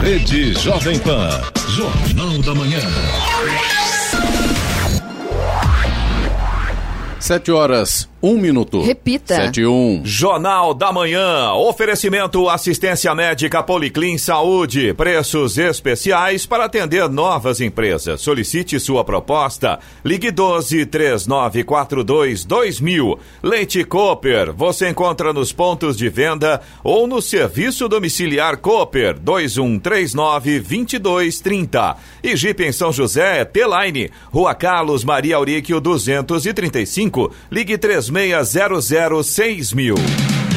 Rede Jovem Pan. Jornal da Manhã. Sete horas, um minuto. Repita. Sete um. Jornal da Manhã. Oferecimento assistência médica Policlin Saúde. Preços especiais para atender novas empresas. Solicite sua proposta. Ligue 12 3942 2000. Leite Cooper. Você encontra nos pontos de venda ou no serviço domiciliar Cooper 2139 2230. E Jeep em São José, T-Line. Rua Carlos Maria Auríquio 235. Ligue 3 3600 mil.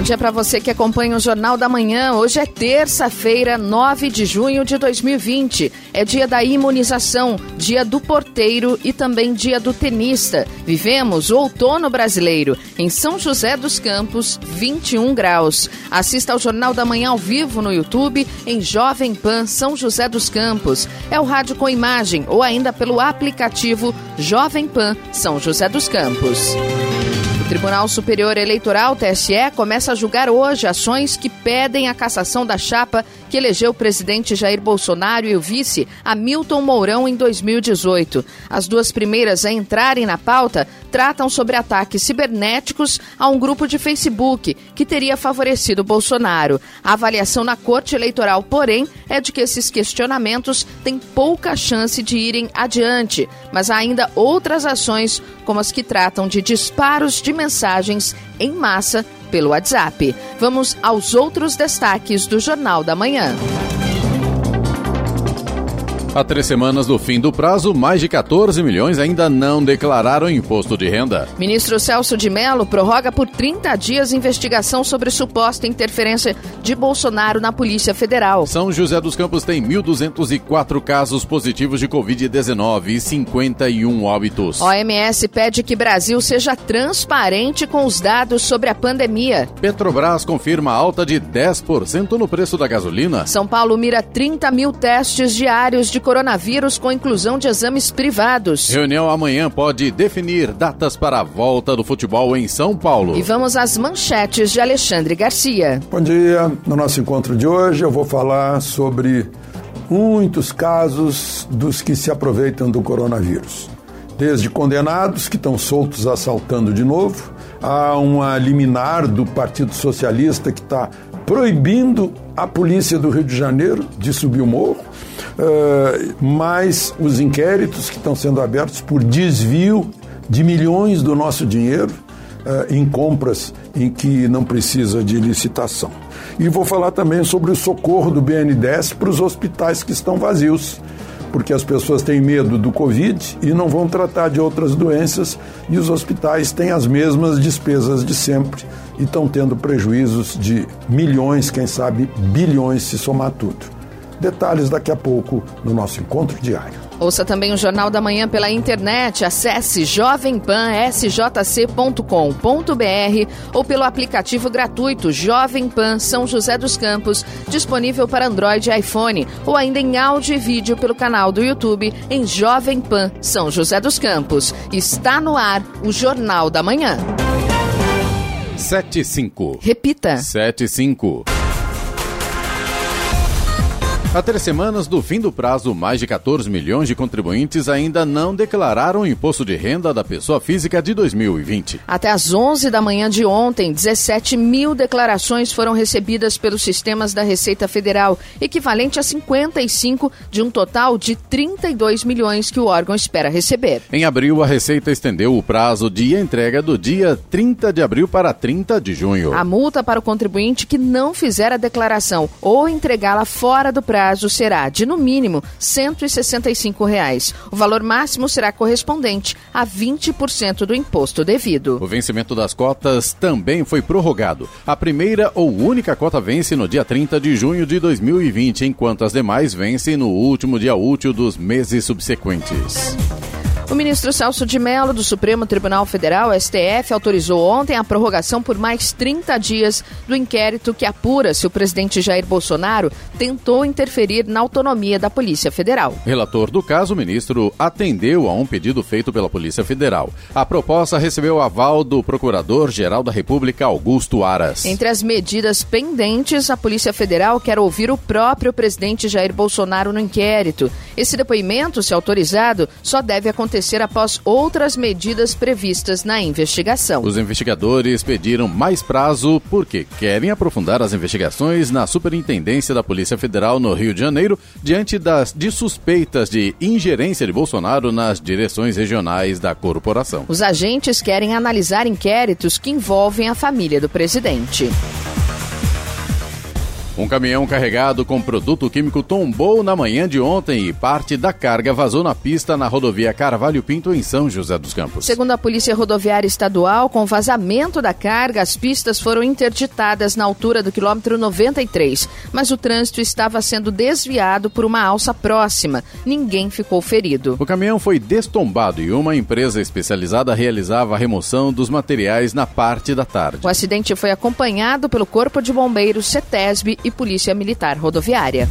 Bom dia para você que acompanha o Jornal da Manhã. Hoje é terça-feira, 9 de junho de 2020. É dia da imunização, dia do porteiro e também dia do tenista. Vivemos o outono brasileiro. Em São José dos Campos, 21 graus. Assista ao Jornal da Manhã ao vivo no YouTube em Jovem Pan São José dos Campos. É o rádio com imagem ou ainda pelo aplicativo Jovem Pan São José dos Campos. Tribunal Superior Eleitoral, TSE, começa a julgar hoje ações que pedem a cassação da chapa que elegeu o presidente Jair Bolsonaro e o vice Hamilton Mourão em 2018. As duas primeiras a entrarem na pauta tratam sobre ataques cibernéticos a um grupo de Facebook que teria favorecido Bolsonaro. A avaliação na Corte Eleitoral, porém, é de que esses questionamentos têm pouca chance de irem adiante, mas há ainda outras ações, como as que tratam de disparos de mensagens em massa pelo WhatsApp. Vamos aos outros destaques do Jornal da Manhã. Há três semanas do fim do prazo, mais de 14 milhões ainda não declararam imposto de renda. Ministro Celso de Mello prorroga por 30 dias investigação sobre suposta interferência de Bolsonaro na Polícia Federal. São José dos Campos tem 1.204 casos positivos de Covid-19 e 51 óbitos. OMS pede que Brasil seja transparente com os dados sobre a pandemia. Petrobras confirma alta de 10% no preço da gasolina. São Paulo mira 30 mil testes diários de coronavírus com inclusão de exames privados. Reunião amanhã pode definir datas para a volta do futebol em São Paulo. E vamos às manchetes de Alexandre Garcia. Bom dia. No nosso encontro de hoje eu vou falar sobre muitos casos dos que se aproveitam do coronavírus. Desde condenados que estão soltos assaltando de novo, a uma liminar do Partido Socialista que está proibindo a polícia do Rio de Janeiro de subir o morro, uh, mais os inquéritos que estão sendo abertos por desvio de milhões do nosso dinheiro uh, em compras em que não precisa de licitação. E vou falar também sobre o socorro do BNDES para os hospitais que estão vazios porque as pessoas têm medo do Covid e não vão tratar de outras doenças e os hospitais têm as mesmas despesas de sempre e estão tendo prejuízos de milhões, quem sabe bilhões se somar tudo. Detalhes daqui a pouco no nosso encontro diário. Ouça também o Jornal da Manhã pela internet. Acesse jovempansjc.com.br ou pelo aplicativo gratuito Jovem Pan São José dos Campos, disponível para Android e iPhone, ou ainda em áudio e vídeo pelo canal do YouTube em Jovem Pan São José dos Campos. Está no ar o Jornal da Manhã. 75. Repita. 75. Há três semanas do fim do prazo, mais de 14 milhões de contribuintes ainda não declararam o imposto de renda da pessoa física de 2020. Até às 11 da manhã de ontem, 17 mil declarações foram recebidas pelos sistemas da Receita Federal, equivalente a 55 de um total de 32 milhões que o órgão espera receber. Em abril, a Receita estendeu o prazo de entrega do dia 30 de abril para 30 de junho. A multa para o contribuinte que não fizer a declaração ou entregá-la fora do prazo prazo será de, no mínimo, 165 reais. O valor máximo será correspondente a 20% do imposto devido. O vencimento das cotas também foi prorrogado. A primeira ou única cota vence no dia 30 de junho de 2020, enquanto as demais vencem no último dia útil dos meses subsequentes. O ministro Celso de Mello, do Supremo Tribunal Federal, STF, autorizou ontem a prorrogação por mais 30 dias do inquérito que apura se o presidente Jair Bolsonaro tentou interferir na autonomia da Polícia Federal. Relator do caso, o ministro atendeu a um pedido feito pela Polícia Federal. A proposta recebeu o aval do Procurador-Geral da República, Augusto Aras. Entre as medidas pendentes, a Polícia Federal quer ouvir o próprio presidente Jair Bolsonaro no inquérito. Esse depoimento, se autorizado, só deve acontecer acontecer após outras medidas previstas na investigação. Os investigadores pediram mais prazo porque querem aprofundar as investigações na Superintendência da Polícia Federal no Rio de Janeiro diante das de suspeitas de ingerência de Bolsonaro nas direções regionais da corporação. Os agentes querem analisar inquéritos que envolvem a família do presidente. Um caminhão carregado com produto químico tombou na manhã de ontem e parte da carga vazou na pista na rodovia Carvalho Pinto, em São José dos Campos. Segundo a Polícia Rodoviária Estadual, com vazamento da carga, as pistas foram interditadas na altura do quilômetro 93, mas o trânsito estava sendo desviado por uma alça próxima. Ninguém ficou ferido. O caminhão foi destombado e uma empresa especializada realizava a remoção dos materiais na parte da tarde. O acidente foi acompanhado pelo Corpo de Bombeiros, CETESB e Polícia Militar Rodoviária.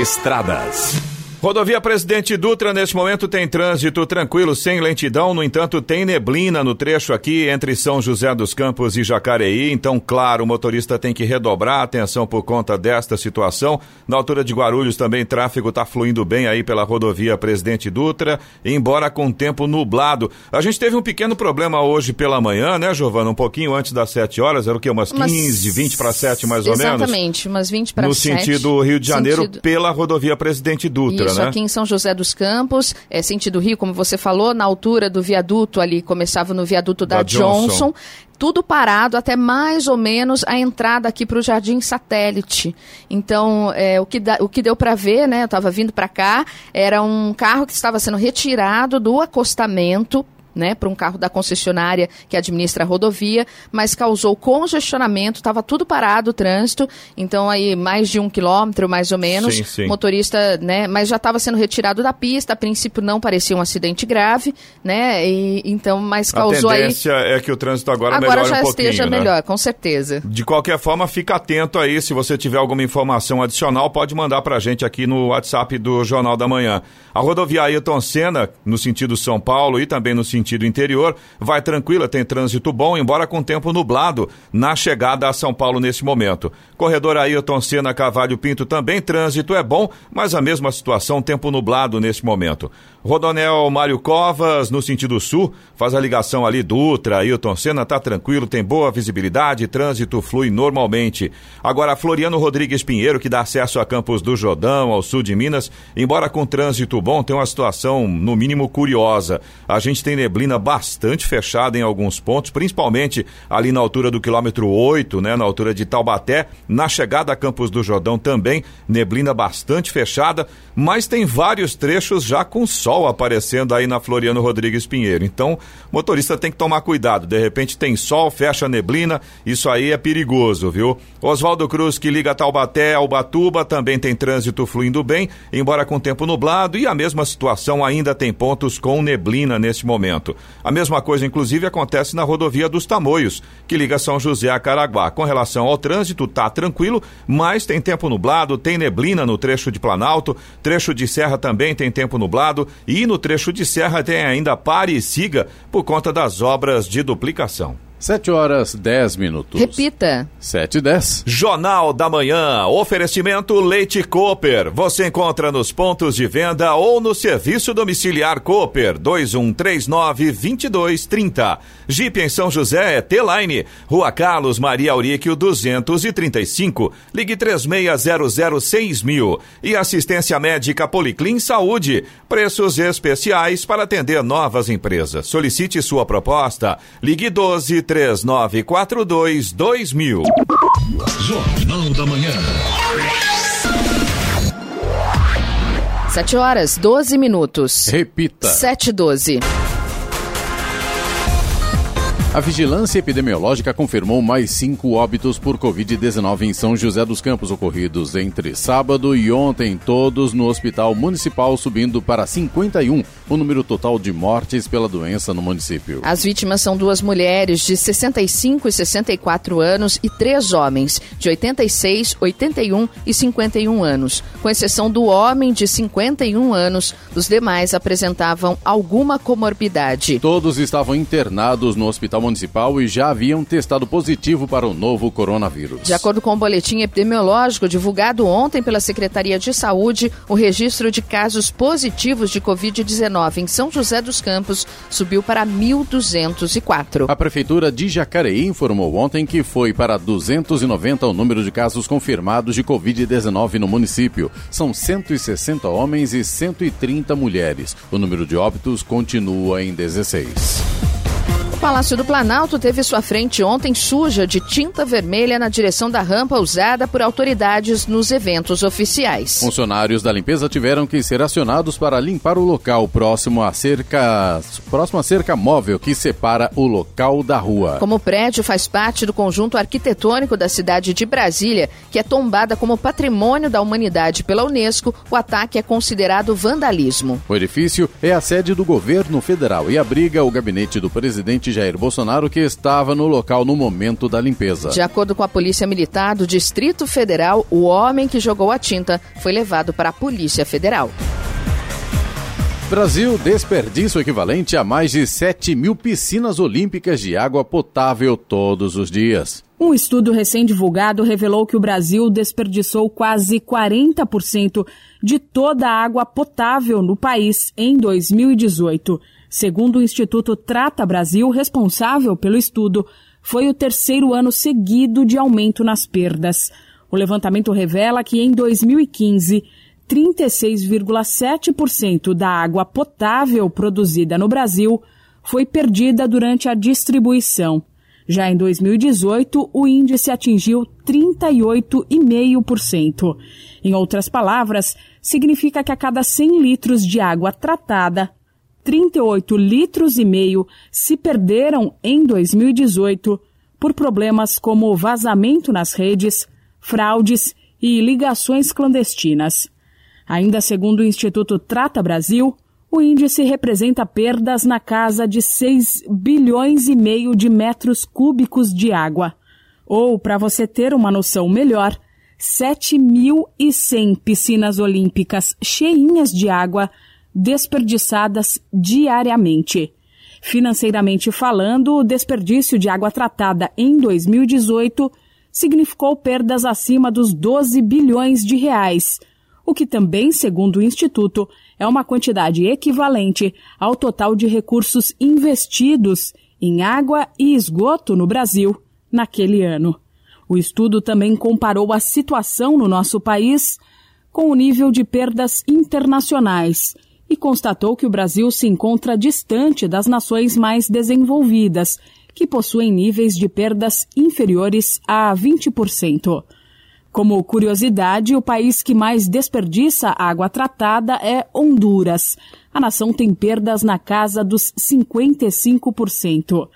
Estradas. Rodovia Presidente Dutra, neste momento, tem trânsito tranquilo, sem lentidão. No entanto, tem neblina no trecho aqui entre São José dos Campos e Jacareí. Então, claro, o motorista tem que redobrar a atenção por conta desta situação. Na altura de Guarulhos também tráfego está fluindo bem aí pela rodovia Presidente Dutra, embora com tempo nublado. A gente teve um pequeno problema hoje pela manhã, né, Giovana? Um pouquinho antes das 7 horas, era o quê? Umas 15, 20 para 7 mais ou Exatamente, menos? Exatamente, umas 20 para 7. No sentido Rio de Janeiro, sentido... pela rodovia Presidente Dutra. Isso, né? aqui em São José dos Campos, é, sentido Rio, como você falou, na altura do viaduto ali, começava no viaduto da, Da Johnson. Johnson. Tudo parado até mais ou menos a entrada aqui para o Jardim Satélite. Então, é, o, que da- o que deu para ver, né? Eu estava vindo para cá, era um carro que estava sendo retirado do acostamento né, para um carro da concessionária que administra a rodovia, mas causou congestionamento, estava tudo parado o trânsito, então aí mais de um quilômetro, mais ou menos, Sim, sim. motorista, né, mas já estava sendo retirado da pista, a princípio não parecia um acidente grave, né, e então, mas A causou aí, tendência é que o trânsito agora, agora melhore já um pouquinho, esteja né? melhor, com certeza. De qualquer forma, fica atento aí. Se você tiver alguma informação adicional, pode mandar pra gente aqui no WhatsApp do Jornal da Manhã. A rodovia Ailton Senna, no sentido São Paulo e também no sentido interior, vai tranquila, tem trânsito bom, embora com tempo nublado na chegada a São Paulo nesse momento. Corredor Ailton Senna Cavalho Pinto também trânsito é bom, mas a mesma situação, tempo nublado nesse momento. Rodonel Mário Covas, no sentido sul, faz a ligação ali Dutra, Ailton Senna, tá tranquilo, tem boa visibilidade, trânsito flui normalmente. Agora, Floriano Rodrigues Pinheiro, que dá acesso a Campos do Jordão, ao sul de Minas, embora com trânsito bom, tem uma situação, no mínimo, curiosa. A gente tem neblina bastante fechada em alguns pontos, principalmente ali na altura do quilômetro 8, né, na altura de Taubaté, na chegada a Campos do Jordão também, neblina bastante fechada, mas tem vários trechos já com sol aparecendo aí na Floriano Rodrigues Pinheiro. Então, motorista tem que tomar cuidado. De repente tem sol, fecha a neblina, isso aí é perigoso, viu? Oswaldo Cruz, que liga Taubaté ao Batuba, também tem trânsito fluindo bem, embora com tempo nublado, e a mesma situação ainda tem pontos com neblina neste momento. A mesma coisa, inclusive, acontece na rodovia dos Tamoios, que liga São José a Caraguá. Com relação ao trânsito, tá tranquilo, mas tem tempo nublado, tem neblina no trecho de Planalto, trecho de Serra também tem tempo nublado, e no trecho de Serra tem ainda pare e siga por conta das obras de duplicação. 7 horas 10 minutos. Repita. 7 e 10. Jornal da Manhã, oferecimento Leite Cooper. Você encontra nos pontos de venda ou no serviço domiciliar Cooper 2139-2230. Jeep em São José é T-Line, Rua Carlos Maria Auríquio 235. Ligue 36006000. E assistência médica Policlin Saúde. Preços especiais para atender novas empresas. Solicite sua proposta. Ligue 12 3942 2000. Jornal da Manhã. 7 horas, 12 minutos. Repita. 7 e 12. A vigilância epidemiológica confirmou mais cinco óbitos por Covid-19 em São José dos Campos, ocorridos entre sábado e ontem, todos no Hospital Municipal, subindo para 51 o número total de mortes pela doença no município. As vítimas são duas mulheres de 65 e 64 anos e três homens de 86, 81 e 51 anos. Com exceção do homem de 51 anos, os demais apresentavam alguma comorbidade. Todos estavam internados no Hospital Municipal e já haviam testado positivo para o novo coronavírus. De acordo com o boletim epidemiológico divulgado ontem pela Secretaria de Saúde, o registro de casos positivos de Covid-19 em São José dos Campos subiu para 1.204. A Prefeitura de Jacareí informou ontem que foi para 290 o número de casos confirmados de Covid-19 no município. São 160 homens e 130 mulheres. O número de óbitos continua em 16. O Palácio do Planalto teve sua frente ontem suja de tinta vermelha na direção da rampa usada por autoridades nos eventos oficiais. Funcionários da limpeza tiveram que ser acionados para limpar o local próximo à cerca, próximo à cerca móvel que separa o local da rua. Como o prédio faz parte do conjunto arquitetônico da cidade de Brasília, que é tombada como patrimônio da humanidade pela Unesco, o ataque é considerado vandalismo. O edifício é a sede do governo federal e abriga o gabinete do presidente presidente Jair Bolsonaro, que estava no local no momento da limpeza. De acordo com a Polícia Militar do Distrito Federal, o homem que jogou a tinta foi levado para a Polícia Federal. Brasil desperdiça o equivalente a mais de 7 mil piscinas olímpicas de água potável todos os dias. Um estudo recém-divulgado revelou que o Brasil desperdiçou quase 40% de toda a água potável no país em 2018. Segundo o Instituto Trata Brasil, responsável pelo estudo, foi o terceiro ano seguido de aumento nas perdas. O levantamento revela que em 2015, 36,7% da água potável produzida no Brasil foi perdida durante a distribuição. Já em 2018, o índice atingiu 38,5%. Em outras palavras, significa que a cada 100 litros de água tratada, 38 litros e meio se perderam em 2018 por problemas como vazamento nas redes, fraudes e ligações clandestinas. Ainda segundo o Instituto Trata Brasil, o índice representa perdas na casa de 6 bilhões e meio de metros cúbicos de água. Ou, para você ter uma noção melhor, 7.100 piscinas olímpicas cheinhas de água desperdiçadas diariamente. Financeiramente falando, o desperdício de água tratada em 2018 significou perdas acima dos 12 bilhões de reais, o que também, segundo o Instituto, é uma quantidade equivalente ao total de recursos investidos em água e esgoto no Brasil naquele ano. O estudo também comparou a situação no nosso país com o nível de perdas internacionais e constatou que o Brasil se encontra distante das nações mais desenvolvidas, que possuem níveis de perdas inferiores a 20%. Como curiosidade, o país que mais desperdiça água tratada é Honduras. A nação tem perdas na casa dos 55%.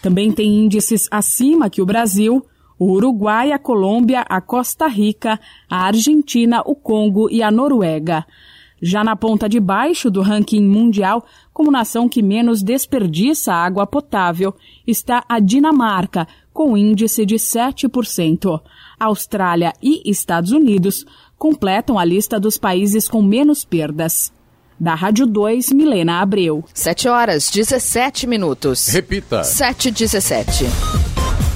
Também tem índices acima que o Brasil, o Uruguai, a Colômbia, a Costa Rica, a Argentina, o Congo e a Noruega. Já na ponta de baixo do ranking mundial, como nação que menos desperdiça água potável, está a Dinamarca, com índice de 7%. Austrália e Estados Unidos completam a lista dos países com menos perdas. Da Rádio 2, Milena Abreu. 7 horas, 17 minutos. Repita. 7 17.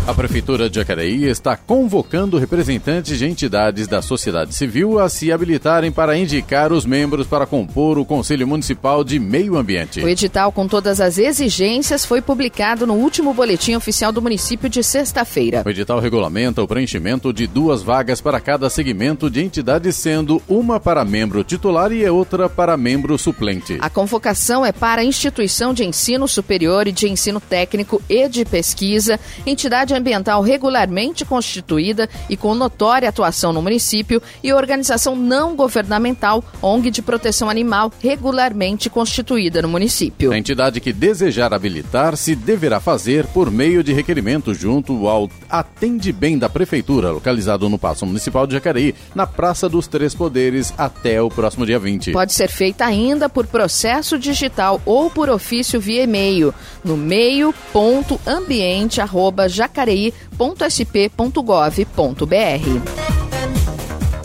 A Prefeitura de Jacareí está convocando representantes de entidades da sociedade civil a se habilitarem para indicar os membros para compor o Conselho Municipal de Meio Ambiente. O edital com todas as exigências foi publicado no último boletim oficial do município de sexta-feira. O edital regulamenta o preenchimento de duas vagas para cada segmento de entidade, sendo uma para membro titular e outra para membro suplente. A convocação é para a instituição de ensino superior e de ensino técnico e de pesquisa, entidade ambiental regularmente constituída e com notória atuação no município e organização não governamental, ONG de proteção animal, regularmente constituída no município. A entidade que desejar habilitar-se deverá fazer por meio de requerimento junto ao Atende Bem da Prefeitura, localizado no Paço Municipal de Jacareí, na Praça dos Três Poderes, até o próximo dia 20. Pode ser feita ainda por processo digital ou por ofício via e-mail no meio.ambiente@jacareí.sp.gov.br.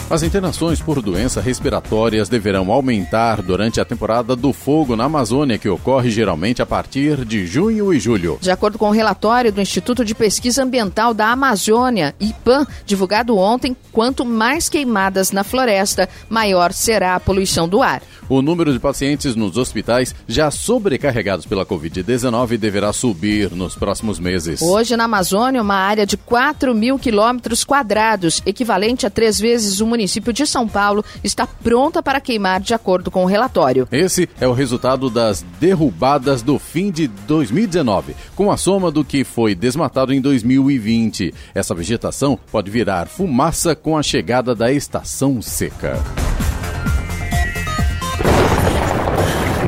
As internações por doenças respiratórias deverão aumentar durante a temporada do fogo na Amazônia, que ocorre geralmente a partir de junho e julho. De acordo com o relatório do Instituto de Pesquisa Ambiental da Amazônia, IPAM, divulgado ontem, quanto mais queimadas na floresta, maior será a poluição do ar. O número de pacientes nos hospitais já sobrecarregados pela Covid-19 deverá subir nos próximos meses. Hoje, na Amazônia, uma área de 4 mil quilômetros quadrados, equivalente a três vezes o município de São Paulo está pronta para queimar, de acordo com o relatório. Esse é o resultado das derrubadas do fim de 2019, com a soma do que foi desmatado em 2020. Essa vegetação pode virar fumaça com a chegada da estação seca.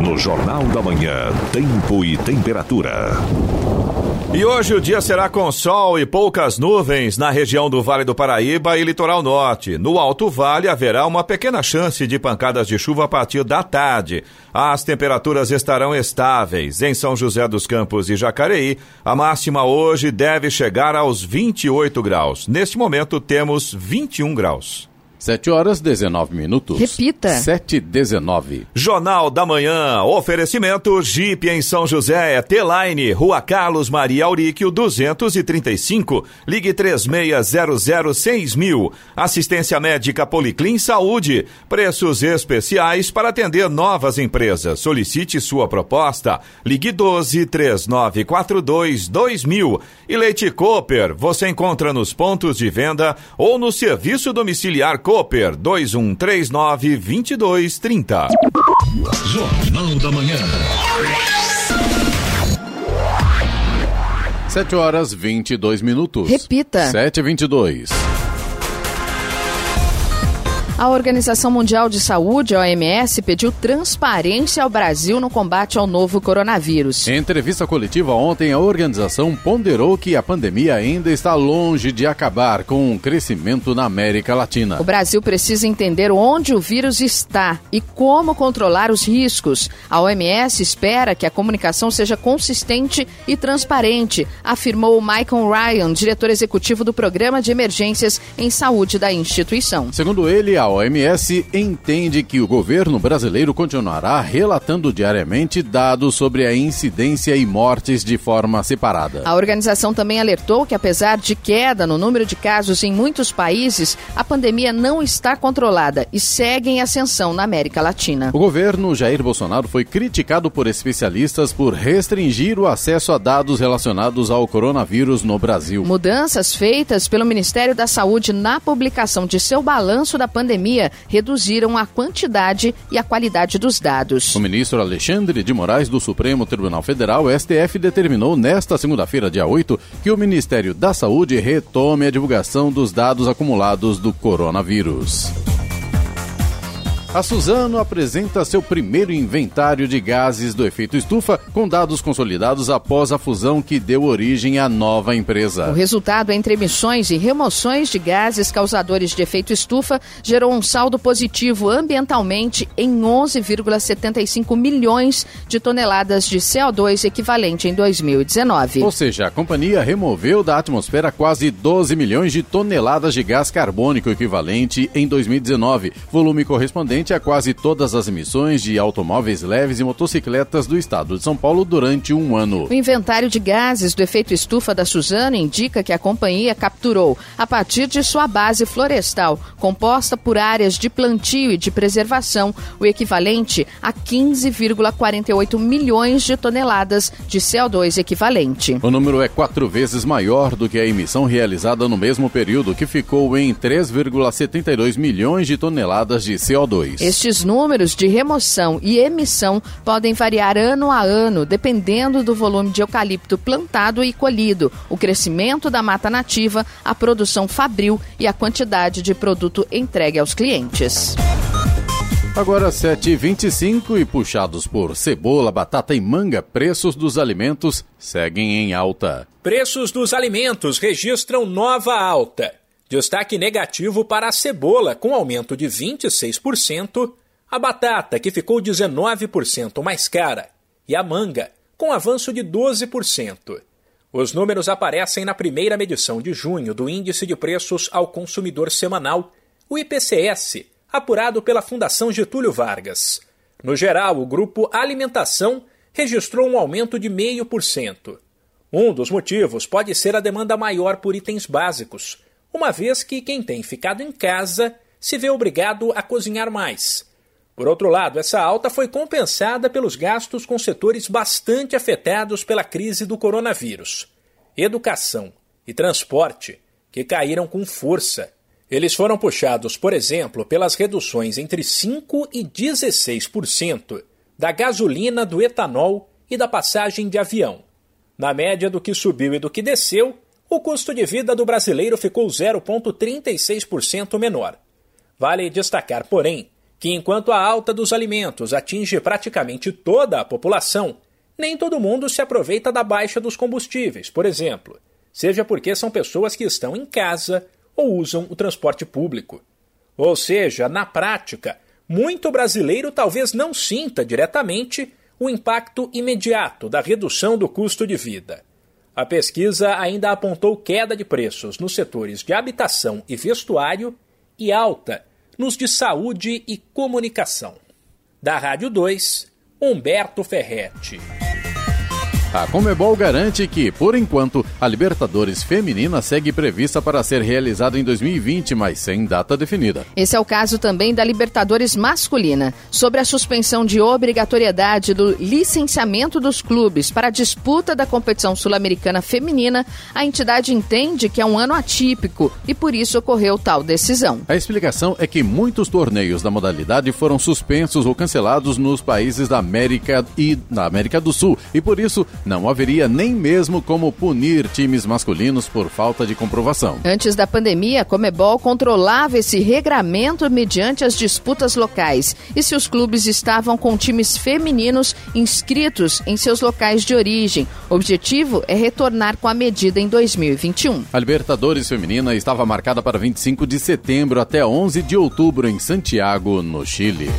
No Jornal da Manhã, Tempo e Temperatura. E hoje o dia será com sol e poucas nuvens na região do Vale do Paraíba e litoral norte. No Alto Vale haverá uma pequena chance de pancadas de chuva a partir da tarde. As temperaturas estarão estáveis. Em São José dos Campos e Jacareí, a máxima hoje deve chegar aos 28 graus. Neste momento temos 21 graus. 7 horas 19 minutos. Repita. 7 19. Jornal da Manhã. Oferecimento Jeep em São José. é T-Line. Rua Carlos Maria Auríquio 235. Ligue 3600 mil. Assistência médica Policlin Saúde. Preços especiais para atender novas empresas. Solicite sua proposta. Ligue 12 3942 2000. E Leite Cooper. Você encontra nos pontos de venda ou no serviço domiciliar Cooper 2139 2230. Jornal da Manhã. 7 horas 22 minutos. Repita. 7 e 22. A Organização Mundial de Saúde, a OMS, pediu transparência ao Brasil no combate ao novo coronavírus. Em entrevista coletiva ontem, a organização ponderou que a pandemia ainda está longe de acabar com o crescimento na América Latina. O Brasil precisa entender onde o vírus está e como controlar os riscos. A OMS espera que a comunicação seja consistente e transparente, afirmou Michael Ryan, diretor executivo do Programa de Emergências em Saúde da instituição. Segundo ele, a OMS entende que o governo brasileiro continuará relatando diariamente dados sobre a incidência e mortes de forma separada. A organização também alertou que, apesar de queda no número de casos em muitos países, a pandemia não está controlada e segue em ascensão na América Latina. O governo Jair Bolsonaro foi criticado por especialistas por restringir o acesso a dados relacionados ao coronavírus no Brasil. Mudanças feitas pelo Ministério da Saúde na publicação de seu balanço da pandemia reduziram a quantidade e a qualidade dos dados. O ministro Alexandre de Moraes do Supremo Tribunal Federal, STF, determinou nesta segunda-feira, dia 8, que o Ministério da Saúde retome a divulgação dos dados acumulados do coronavírus. A Suzano apresenta seu primeiro inventário de gases do efeito estufa com dados consolidados após a fusão que deu origem à nova empresa. O resultado entre emissões e remoções de gases causadores de efeito estufa gerou um saldo positivo ambientalmente em 11,75 milhões de toneladas de CO2 equivalente em 2019. Ou seja, a companhia removeu da atmosfera quase 12 milhões de toneladas de gás carbônico equivalente em 2019, volume correspondente a quase todas as emissões de automóveis leves e motocicletas do estado de São Paulo durante um ano. O inventário de gases do efeito estufa da Suzano indica que a companhia capturou, a partir de sua base florestal, composta por áreas de plantio e de preservação, o equivalente a 15,48 milhões de toneladas de CO2 equivalente. O número é quatro vezes maior do que a emissão realizada no mesmo período, que ficou em 3,72 milhões de toneladas de CO2. CO2. Estes números de remoção e emissão podem variar ano a ano, dependendo do volume de eucalipto plantado e colhido, o crescimento da mata nativa, a produção fabril e a quantidade de produto entregue aos clientes. Agora 7h25 e puxados por cebola, batata e manga, preços dos alimentos seguem em alta. Preços dos alimentos registram nova alta. Destaque negativo para a cebola, com aumento de 26%, a batata, que ficou 19% mais cara, e a manga, com avanço de 12%. Os números aparecem na primeira medição de junho do Índice de Preços ao Consumidor Semanal, o IPCS, apurado pela Fundação Getúlio Vargas. No geral, o grupo Alimentação registrou um aumento de 0,5%. Um dos motivos pode ser a demanda maior por itens básicos, uma vez que quem tem ficado em casa se vê obrigado a cozinhar mais. Por outro lado, essa alta foi compensada pelos gastos com setores bastante afetados pela crise do coronavírus: educação e transporte, que caíram com força eles foram puxados, por exemplo, pelas reduções entre 5% e 16% da gasolina, do etanol e da passagem de avião. Na média do que subiu e do que desceu, o custo de vida do brasileiro ficou 0,36% menor. Vale destacar, porém, que enquanto a alta dos alimentos atinge praticamente toda a população, nem todo mundo se aproveita da baixa dos combustíveis, por exemplo, seja porque são pessoas que estão em casa ou usam o transporte público. Ou seja, na prática, muito brasileiro talvez não sinta diretamente o impacto imediato da redução do custo de vida. A pesquisa ainda apontou queda de preços nos setores de habitação e vestuário e alta nos de saúde e comunicação. Da Rádio 2, Humberto Ferretti. A Comebol garante que, por enquanto, a Libertadores Feminina segue prevista para ser realizada em 2020, mas sem data definida. Esse é o caso também da Libertadores Masculina. Sobre a suspensão de obrigatoriedade do licenciamento dos clubes para a disputa da competição sul-americana feminina, a entidade entende que é um ano atípico e por isso ocorreu tal decisão. A explicação é que muitos torneios da modalidade foram suspensos ou cancelados nos países da América e da América do Sul e por isso não haveria nem mesmo como punir times masculinos por falta de comprovação. Antes da pandemia, a Comebol controlava esse regramento mediante as disputas locais e se os clubes estavam com times femininos inscritos em seus locais de origem. O objetivo é retornar com a medida em 2021. A Libertadores Feminina estava marcada para 25 de setembro até 11 de outubro em Santiago, no Chile.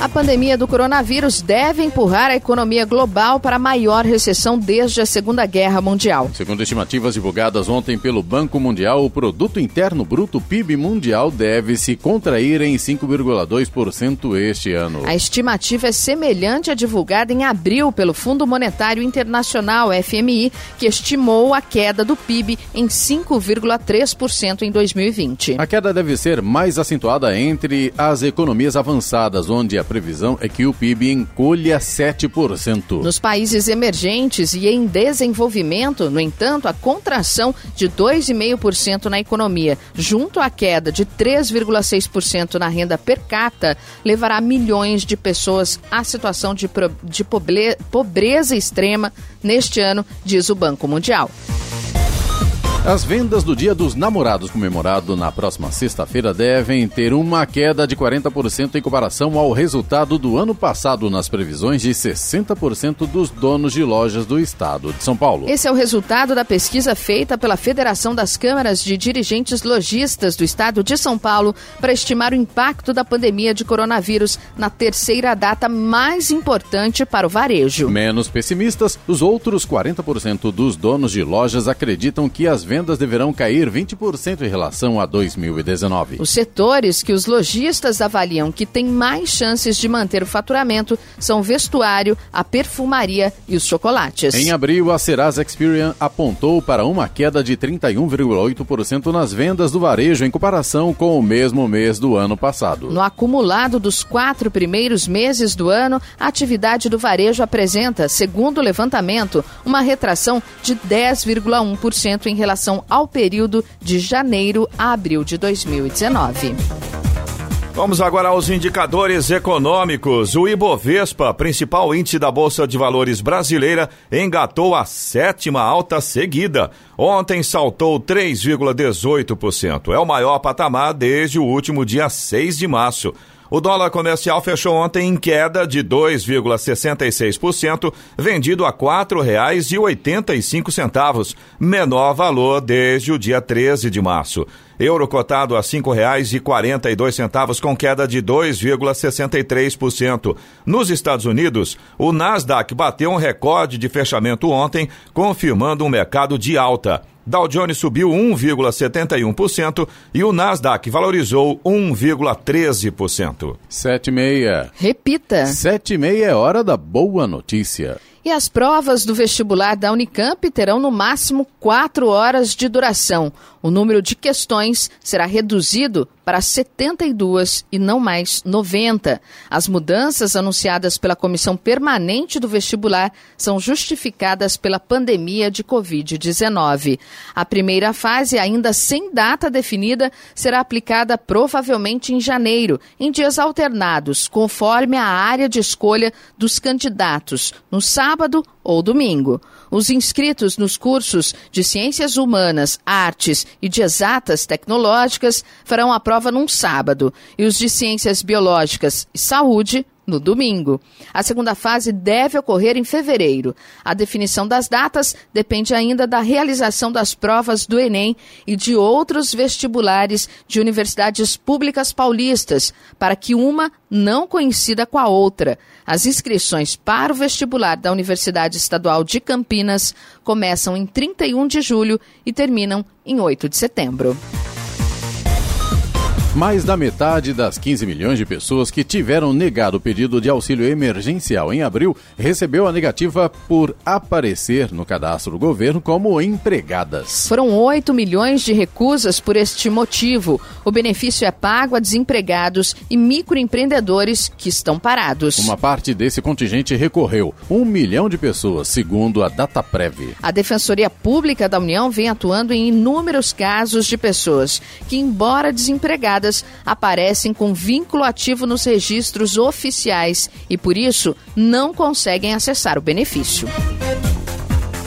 A pandemia do coronavírus deve empurrar a economia global para a maior recessão desde a Segunda Guerra Mundial. Segundo estimativas divulgadas ontem pelo Banco Mundial, o produto interno bruto PIB mundial deve se contrair em 5,2% este ano. A estimativa é semelhante à divulgada em abril pelo Fundo Monetário Internacional, FMI, que estimou a queda do PIB em 5,3% em 2020. A queda deve ser mais acentuada entre as economias avançadas, onde a previsão é que o PIB encolha 7%. Nos países emergentes e em desenvolvimento, no entanto, a contração de 2,5% na economia, junto à queda de 3,6% na renda per capita, levará milhões de pessoas à situação de, de pobreza extrema neste ano, diz o Banco Mundial. As vendas do Dia dos Namorados, comemorado na próxima sexta-feira, devem ter uma queda de 40% em comparação ao resultado do ano passado, nas previsões de 60% dos donos de lojas do estado de São Paulo. Esse é o resultado da pesquisa feita pela Federação das Câmaras de Dirigentes Logistas do estado de São Paulo para estimar o impacto da pandemia de coronavírus na terceira data mais importante para o varejo. Menos pessimistas, os outros 40% dos donos de lojas acreditam que as vendas deverão cair 20% em relação a 2019. Os setores que os lojistas avaliam que têm mais chances de manter o faturamento são o vestuário, a perfumaria e os chocolates. Em abril, a Serasa Experian apontou para uma queda de 31,8% nas vendas do varejo em comparação com o mesmo mês do ano passado. No acumulado dos quatro primeiros meses do ano, a atividade do varejo apresenta, segundo o levantamento, uma retração de 10,1% em relação ao período de janeiro a abril de 2019. Vamos agora aos indicadores econômicos. O Ibovespa, principal índice da Bolsa de Valores brasileira, engatou a sétima alta seguida. Ontem saltou 3,18%. É o maior patamar desde o último dia 6 de março. O dólar comercial fechou ontem em queda de 2,66%, vendido a R$ 4,85, menor valor desde o dia 13 de março. Euro cotado a R$ 5,42 com queda de 2,63%. Nos Estados Unidos, o Nasdaq bateu um recorde de fechamento ontem, confirmando um mercado de alta. Dow Jones subiu 1,71% e o Nasdaq valorizou 1,13%. 7 e meia. Repita. 7 e meia é hora da boa notícia. E as provas do vestibular da Unicamp terão no máximo quatro horas de duração. O número de questões será reduzido para 72 e não mais 90. As mudanças anunciadas pela Comissão Permanente do Vestibular são justificadas pela pandemia de Covid-19. A primeira fase, ainda sem data definida, será aplicada provavelmente em janeiro, em dias alternados, conforme a área de escolha dos candidatos, no sábado ou domingo. Os inscritos nos cursos de Ciências Humanas, Artes e de Exatas Tecnológicas farão a prova num sábado e os de Ciências Biológicas e Saúde no domingo. A segunda fase deve ocorrer em fevereiro. A definição das datas depende ainda da realização das provas do Enem e de outros vestibulares de universidades públicas paulistas, para que uma não coincida com a outra. As inscrições para o vestibular da Universidade Estadual de Campinas começam em 31 de julho e terminam em 8 de setembro. Mais da metade das 15 milhões de pessoas que tiveram negado o pedido de auxílio emergencial em abril recebeu a negativa por aparecer no cadastro do governo como empregadas. Foram 8 milhões de recusas por este motivo. O benefício é pago a desempregados e microempreendedores que estão parados. Uma parte desse contingente recorreu, um milhão de pessoas, segundo a Dataprev. A Defensoria Pública da União vem atuando em inúmeros casos de pessoas que, embora desempregadas, aparecem com vínculo ativo nos registros oficiais e, por isso, não conseguem acessar o benefício.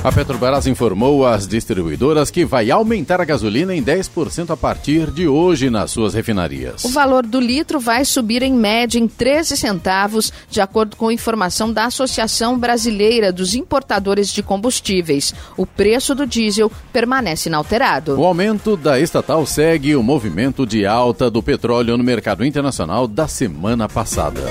A Petrobras informou às distribuidoras que vai aumentar a gasolina em 10% a partir de hoje nas suas refinarias. O valor do litro vai subir em média em 13 centavos, de acordo com informação da Associação Brasileira dos Importadores de Combustíveis. O preço do diesel permanece inalterado. O aumento da estatal segue o movimento de alta do petróleo no mercado internacional da semana passada.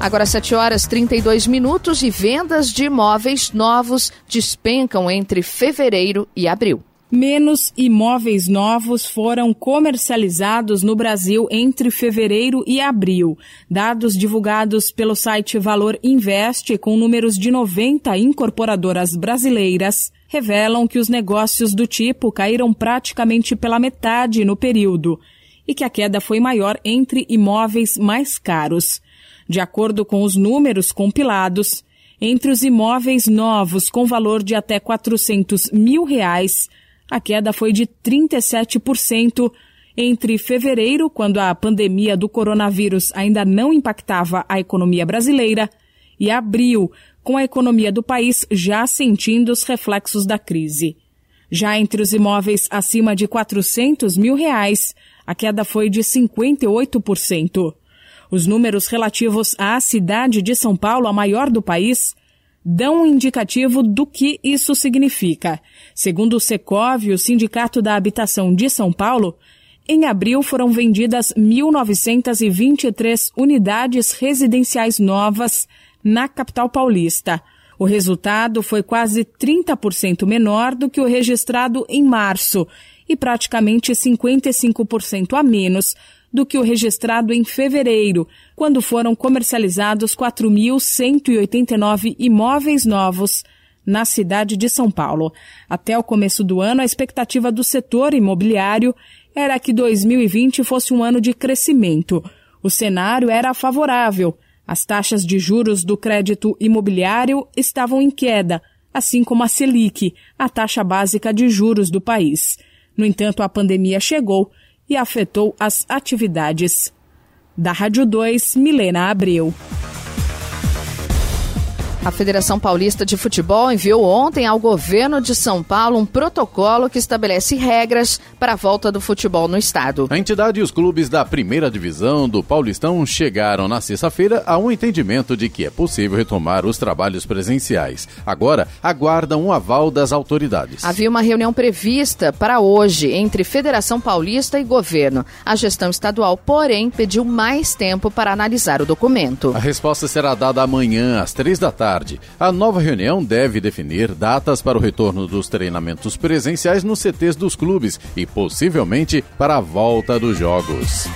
Agora 7 horas 32 minutos e vendas de imóveis novos despencam entre fevereiro e abril. Menos imóveis novos foram comercializados no Brasil entre fevereiro e abril. Dados divulgados pelo site Valor Investe, com números de 90 incorporadoras brasileiras, revelam que os negócios do tipo caíram praticamente pela metade no período e que a queda foi maior entre imóveis mais caros. De acordo com os números compilados, entre os imóveis novos com valor de até 400 mil reais, a queda foi de 37% entre fevereiro, quando a pandemia do coronavírus ainda não impactava a economia brasileira, e abril, com a economia do país já sentindo os reflexos da crise. Já entre os imóveis acima de 400 mil reais, a queda foi de 58%. Os números relativos à cidade de São Paulo, a maior do país, dão um indicativo do que isso significa. Segundo o Secov, o Sindicato da Habitação de São Paulo, em abril foram vendidas 1.923 unidades residenciais novas na capital paulista. O resultado foi quase 30% menor do que o registrado em março e praticamente 55% a menos do que o registrado em fevereiro, quando foram comercializados 4.189 imóveis novos na cidade de São Paulo. Até o começo do ano, a expectativa do setor imobiliário era que 2020 fosse um ano de crescimento. O cenário era favorável. As taxas de juros do crédito imobiliário estavam em queda, assim como a Selic, a taxa básica de juros do país. No entanto, a pandemia chegou e afetou as atividades. Da Rádio 2, Milena Abreu. A Federação Paulista de Futebol enviou ontem ao governo de São Paulo um protocolo que estabelece regras para a volta do futebol no estado. A entidade e os clubes da primeira divisão do Paulistão chegaram na sexta-feira a um entendimento de que é possível retomar os trabalhos presenciais. Agora, aguardam um aval das autoridades. Havia uma reunião prevista para hoje entre Federação Paulista e governo. A gestão estadual, porém, pediu mais tempo para analisar o documento. A resposta será dada amanhã, às três da tarde tarde. A nova reunião deve definir datas para o retorno dos treinamentos presenciais nos CTs dos clubes e possivelmente para a volta dos jogos.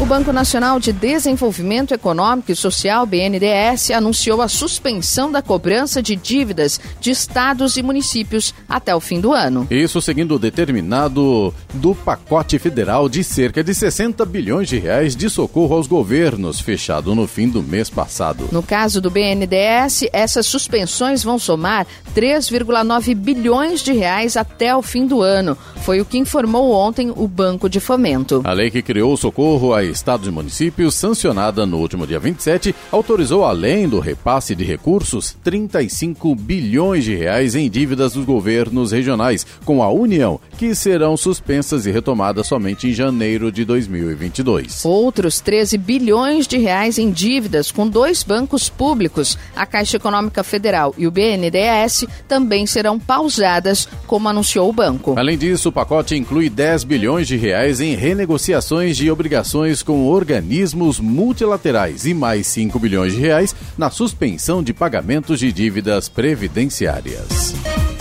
O Banco Nacional de Desenvolvimento Econômico e Social, BNDES, anunciou a suspensão da cobrança de dívidas de estados e municípios até o fim do ano. Isso seguindo o determinado do pacote federal de cerca de 60 bilhões de reais de socorro aos governos, fechado no fim do mês passado. No caso do BNDES, essas suspensões vão somar 3,9 bilhões de reais até o fim do ano. Foi o que informou ontem o Banco de Fomento. A lei que criou o socorro a estados e municípios, sancionada no último dia 27, autorizou, além do repasse de recursos, 35 bilhões de reais em dívidas dos governos regionais com a União, que serão suspensas e retomadas somente em janeiro de 2022. Outros 13 bilhões de reais em dívidas com dois bancos públicos, a Caixa Econômica Federal e o BNDES, também serão pausadas, como anunciou o banco. Além disso, o pacote inclui 10 bilhões de reais em renegociações de obrigações com organismos multilaterais e mais 5 bilhões de reais na suspensão de pagamentos de dívidas previdenciárias.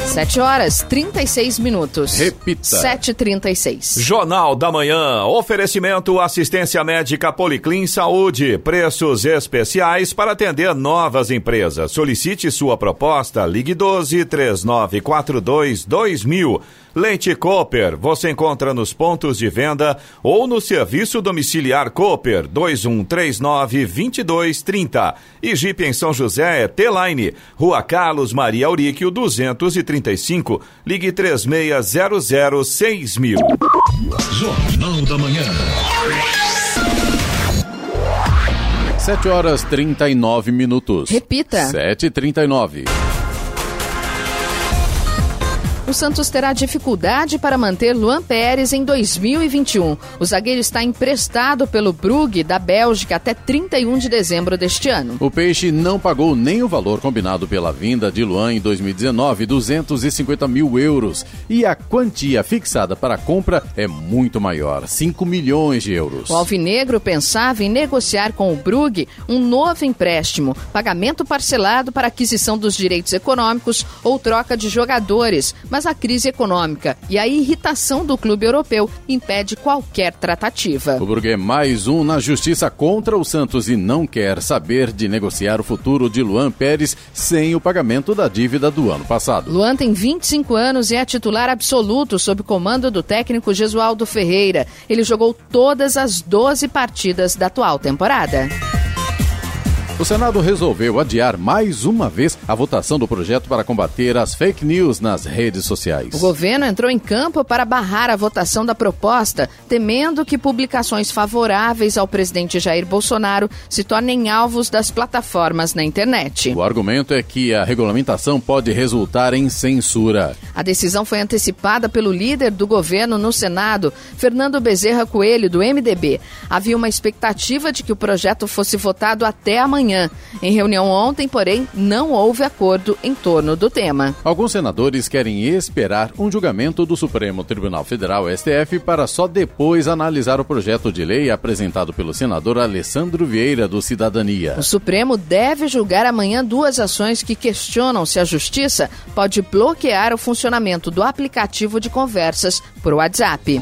7 horas 36 minutos. Repita. 7h36. Jornal da Manhã. Oferecimento assistência médica Policlin Saúde. Preços especiais para atender novas empresas. Solicite sua proposta. Ligue 12 3942 2000. Leite Cooper, você encontra nos pontos de venda ou no serviço domiciliar Cooper 2139 2230. E Jeep em São José é T-Line, Rua Carlos Maria Auríquio 235. Ligue 3600 6000. Jornal da Manhã. 7 horas 39 minutos. Repita. 7h39. O Santos terá dificuldade para manter Luan Pérez em 2021. O zagueiro está emprestado pelo Brugge da Bélgica até 31 de dezembro deste ano. O Peixe não pagou nem o valor combinado pela vinda de Luan em 2019, 250 mil euros. E a quantia fixada para a compra é muito maior, 5 milhões de euros. O Alvinegro pensava em negociar com o Brugge um novo empréstimo, pagamento parcelado para aquisição dos direitos econômicos ou troca de jogadores, mas a crise econômica e a irritação do clube europeu impede qualquer tratativa. O é mais um na justiça contra o Santos e não quer saber de negociar o futuro de Luan Pérez sem o pagamento da dívida do ano passado. Luan tem 25 anos e é titular absoluto sob comando do técnico Gesualdo Ferreira. Ele jogou todas as 12 partidas da atual temporada. O Senado resolveu adiar mais uma vez a votação do projeto para combater as fake news nas redes sociais. O governo entrou em campo para barrar a votação da proposta, temendo que publicações favoráveis ao presidente Jair Bolsonaro se tornem alvos das plataformas na internet. O argumento é que a regulamentação pode resultar em censura. A decisão foi antecipada pelo líder do governo no Senado, Fernando Bezerra Coelho, do MDB. Havia uma expectativa de que o projeto fosse votado até amanhã Em reunião ontem, porém, não houve acordo em torno do tema. Alguns senadores querem esperar um julgamento do Supremo Tribunal Federal, STF, para só depois analisar o projeto de lei apresentado pelo senador Alessandro Vieira, do Cidadania. O Supremo deve julgar amanhã duas ações que questionam se a Justiça pode bloquear o funcionamento do aplicativo de conversas por WhatsApp.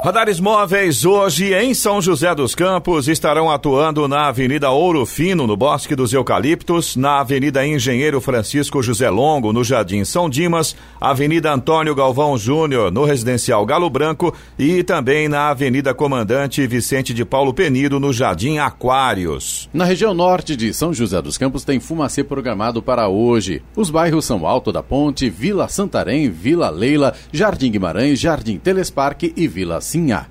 Radares móveis hoje em São José dos Campos estarão atuando na Avenida Ouro Fino, no Bosque dos Eucaliptos, na Avenida Engenheiro Francisco José Longo, no Jardim São Dimas, Avenida Antônio Galvão Júnior, no Residencial Galo Branco e também na Avenida Comandante Vicente de Paulo Penido, no Jardim Aquários. Na região norte de São José dos Campos tem fumacê programado para hoje. Os bairros são Alto da Ponte, Vila Santarém, Vila Leila, Jardim Guimarães, Jardim Telesparque e Vila Sinhá.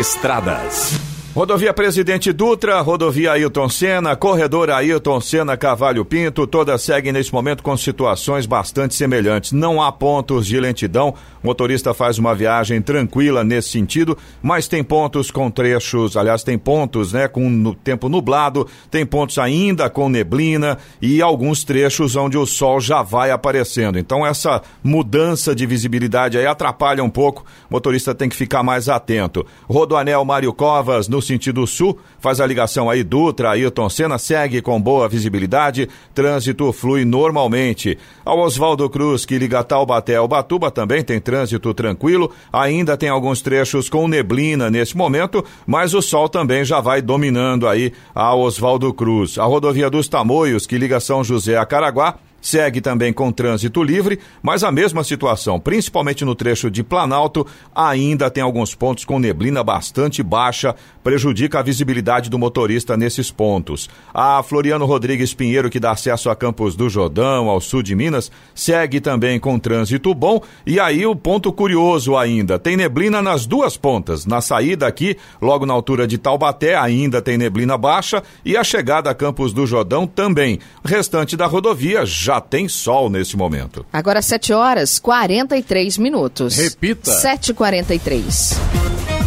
Estradas. Rodovia Presidente Dutra, rodovia Ailton Senna, corredor Ailton Senna Cavalho Pinto, todas seguem nesse momento com situações bastante semelhantes. Não há pontos de lentidão, o motorista faz uma viagem tranquila nesse sentido, mas tem pontos com trechos, aliás, tem pontos, né, com no tempo nublado, tem pontos ainda com neblina e alguns trechos onde o sol já vai aparecendo. Então essa mudança de visibilidade aí atrapalha um pouco, o motorista tem que ficar mais atento. Rodoanel Mário Covas no sentido sul, faz a ligação aí Dutra, Ailton Senna, segue com boa visibilidade, trânsito flui normalmente. Ao Oswaldo Cruz, que liga Taubaté ao Batuba, também tem trânsito tranquilo, ainda tem alguns trechos com neblina nesse momento, mas o sol também já vai dominando aí a Oswaldo Cruz. A rodovia dos Tamoios, que liga São José a Caraguá, Segue também com trânsito livre, mas a mesma situação, principalmente no trecho de Planalto, ainda tem alguns pontos com neblina bastante baixa, prejudica a visibilidade do motorista nesses pontos. A Floriano Rodrigues Pinheiro, que dá acesso a Campos do Jordão, ao sul de Minas, segue também com trânsito bom. E aí o ponto curioso ainda, tem neblina nas duas pontas. Na saída aqui, logo na altura de Taubaté, ainda tem neblina baixa e a chegada a Campos do Jordão também. O restante da rodovia já tem sol nesse momento. Agora 7 horas 43 minutos. Repita. 7h43.